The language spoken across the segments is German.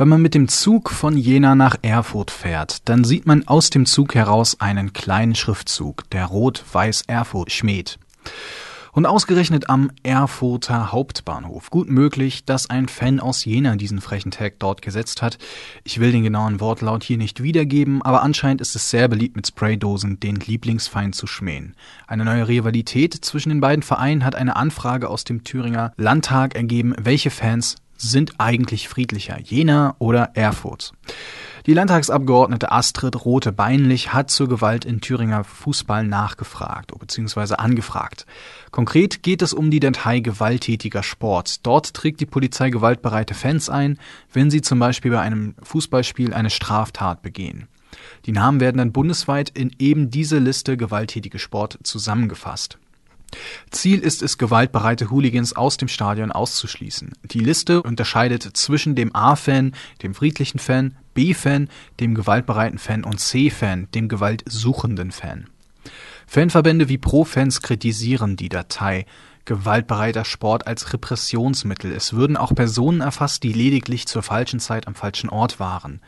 Wenn man mit dem Zug von Jena nach Erfurt fährt, dann sieht man aus dem Zug heraus einen kleinen Schriftzug, der Rot-Weiß Erfurt schmäht. Und ausgerechnet am Erfurter Hauptbahnhof. Gut möglich, dass ein Fan aus Jena diesen frechen Tag dort gesetzt hat. Ich will den genauen Wortlaut hier nicht wiedergeben, aber anscheinend ist es sehr beliebt, mit Spraydosen den Lieblingsfeind zu schmähen. Eine neue Rivalität zwischen den beiden Vereinen hat eine Anfrage aus dem Thüringer Landtag ergeben, welche Fans sind eigentlich friedlicher, Jena oder Erfurt? Die Landtagsabgeordnete Astrid Rote-Beinlich hat zur Gewalt in Thüringer Fußball nachgefragt bzw. angefragt. Konkret geht es um die Datei gewalttätiger Sport. Dort trägt die Polizei gewaltbereite Fans ein, wenn sie zum Beispiel bei einem Fußballspiel eine Straftat begehen. Die Namen werden dann bundesweit in eben diese Liste gewalttätige Sport zusammengefasst. Ziel ist es, gewaltbereite Hooligans aus dem Stadion auszuschließen. Die Liste unterscheidet zwischen dem A-Fan, dem friedlichen Fan, B-Fan, dem gewaltbereiten Fan und C-Fan, dem gewaltsuchenden Fan. Fanverbände wie Pro-Fans kritisieren die Datei gewaltbereiter Sport als Repressionsmittel. Es würden auch Personen erfasst, die lediglich zur falschen Zeit am falschen Ort waren.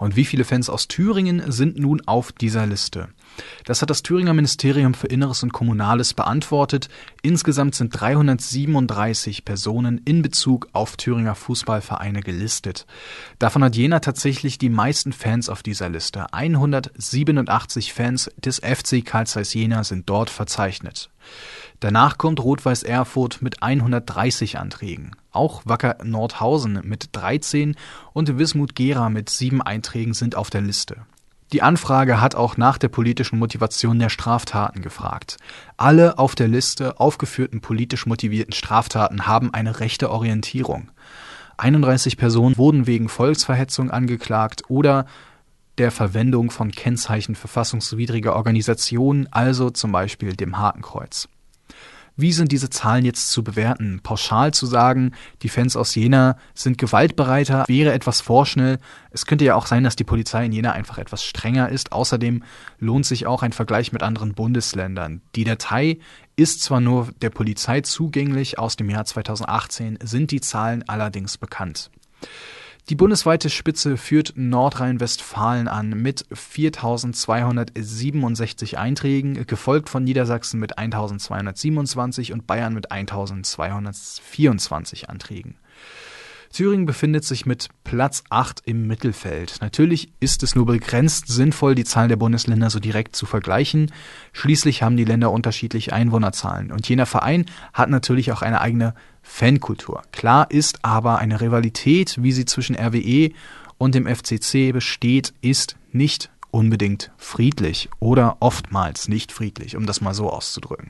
Und wie viele Fans aus Thüringen sind nun auf dieser Liste? Das hat das Thüringer Ministerium für Inneres und Kommunales beantwortet. Insgesamt sind 337 Personen in Bezug auf Thüringer Fußballvereine gelistet. Davon hat Jena tatsächlich die meisten Fans auf dieser Liste. 187 Fans des FC Karl Zeiss Jena sind dort verzeichnet. Danach kommt Rot-Weiß Erfurt mit 130 Anträgen. Auch Wacker Nordhausen mit 13 und Wismut Gera mit sieben Einträgen sind auf der Liste. Die Anfrage hat auch nach der politischen Motivation der Straftaten gefragt. Alle auf der Liste aufgeführten politisch motivierten Straftaten haben eine rechte Orientierung. 31 Personen wurden wegen Volksverhetzung angeklagt oder der Verwendung von Kennzeichen verfassungswidriger Organisationen, also zum Beispiel dem Hakenkreuz. Wie sind diese Zahlen jetzt zu bewerten? Pauschal zu sagen, die Fans aus Jena sind gewaltbereiter, wäre etwas vorschnell. Es könnte ja auch sein, dass die Polizei in Jena einfach etwas strenger ist. Außerdem lohnt sich auch ein Vergleich mit anderen Bundesländern. Die Datei ist zwar nur der Polizei zugänglich aus dem Jahr 2018, sind die Zahlen allerdings bekannt. Die bundesweite Spitze führt Nordrhein-Westfalen an mit 4.267 Einträgen, gefolgt von Niedersachsen mit 1.227 und Bayern mit 1.224 Anträgen. Thüringen befindet sich mit Platz 8 im Mittelfeld. Natürlich ist es nur begrenzt sinnvoll, die Zahlen der Bundesländer so direkt zu vergleichen. Schließlich haben die Länder unterschiedliche Einwohnerzahlen. Und jener Verein hat natürlich auch eine eigene Fankultur. Klar ist aber, eine Rivalität, wie sie zwischen RWE und dem FCC besteht, ist nicht unbedingt friedlich oder oftmals nicht friedlich, um das mal so auszudrücken.